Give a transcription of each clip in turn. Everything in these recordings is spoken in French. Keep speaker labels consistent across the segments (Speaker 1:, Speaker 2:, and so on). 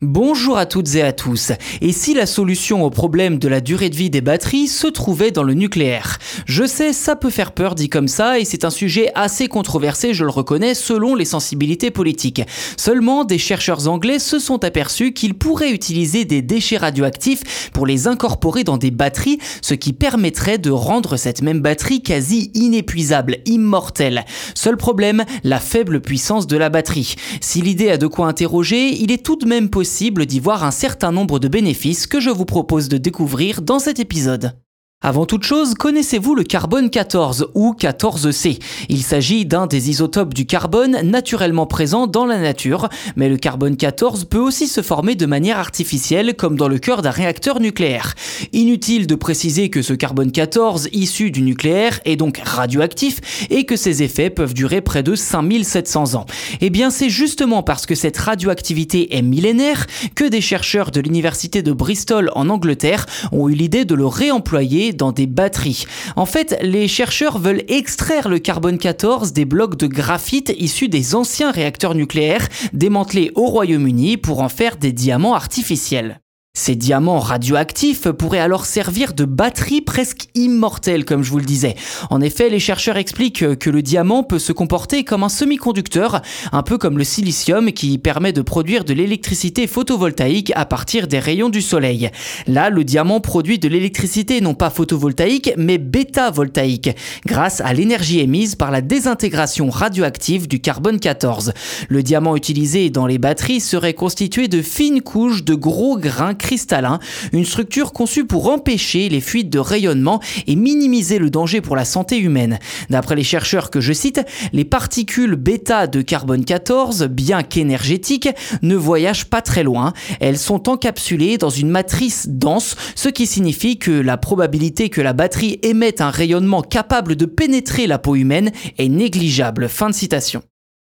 Speaker 1: Bonjour à toutes et à tous. Et si la solution au problème de la durée de vie des batteries se trouvait dans le nucléaire? Je sais, ça peut faire peur dit comme ça et c'est un sujet assez controversé, je le reconnais, selon les sensibilités politiques. Seulement, des chercheurs anglais se sont aperçus qu'ils pourraient utiliser des déchets radioactifs pour les incorporer dans des batteries, ce qui permettrait de rendre cette même batterie quasi inépuisable, immortelle. Seul problème, la faible puissance de la batterie. Si l'idée a de quoi interroger, il est tout de même possible d'y voir un certain nombre de bénéfices que je vous propose de découvrir dans cet épisode. Avant toute chose, connaissez-vous le carbone 14 ou 14C Il s'agit d'un des isotopes du carbone naturellement présent dans la nature, mais le carbone 14 peut aussi se former de manière artificielle comme dans le cœur d'un réacteur nucléaire. Inutile de préciser que ce carbone 14 issu du nucléaire est donc radioactif et que ses effets peuvent durer près de 5700 ans. Eh bien c'est justement parce que cette radioactivité est millénaire que des chercheurs de l'université de Bristol en Angleterre ont eu l'idée de le réemployer dans des batteries. En fait, les chercheurs veulent extraire le carbone 14 des blocs de graphite issus des anciens réacteurs nucléaires démantelés au Royaume-Uni pour en faire des diamants artificiels. Ces diamants radioactifs pourraient alors servir de batterie presque immortelle, comme je vous le disais. En effet, les chercheurs expliquent que le diamant peut se comporter comme un semi-conducteur, un peu comme le silicium qui permet de produire de l'électricité photovoltaïque à partir des rayons du soleil. Là, le diamant produit de l'électricité non pas photovoltaïque, mais bêta-voltaïque, grâce à l'énergie émise par la désintégration radioactive du carbone 14. Le diamant utilisé dans les batteries serait constitué de fines couches de gros grains cristallin, une structure conçue pour empêcher les fuites de rayonnement et minimiser le danger pour la santé humaine. D'après les chercheurs que je cite, les particules bêta de carbone 14, bien qu'énergétiques, ne voyagent pas très loin. Elles sont encapsulées dans une matrice dense, ce qui signifie que la probabilité que la batterie émette un rayonnement capable de pénétrer la peau humaine est négligeable. Fin de citation.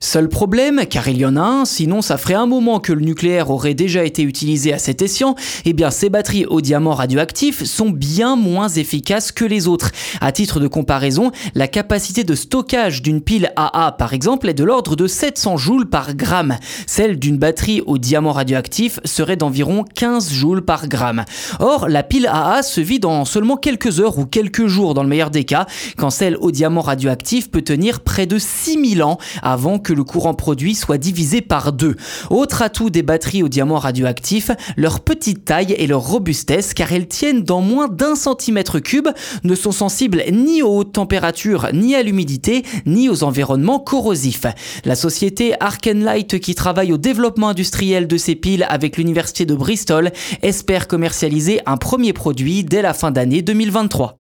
Speaker 1: Seul problème, car il y en a un, sinon ça ferait un moment que le nucléaire aurait déjà été utilisé à cet escient, eh bien ces batteries au diamant radioactif sont bien moins efficaces que les autres. À titre de comparaison, la capacité de stockage d'une pile AA par exemple est de l'ordre de 700 joules par gramme. Celle d'une batterie au diamant radioactif serait d'environ 15 joules par gramme. Or, la pile AA se vide en seulement quelques heures ou quelques jours dans le meilleur des cas, quand celle au diamant radioactif peut tenir près de 6000 ans avant que le courant produit soit divisé par deux. Autre atout des batteries au diamant radioactif, leur petite taille et leur robustesse car elles tiennent dans moins d'un centimètre cube, ne sont sensibles ni aux hautes températures, ni à l'humidité, ni aux environnements corrosifs. La société Arkenlight qui travaille au développement industriel de ces piles avec l'université de Bristol espère commercialiser un premier produit dès la fin d'année 2023.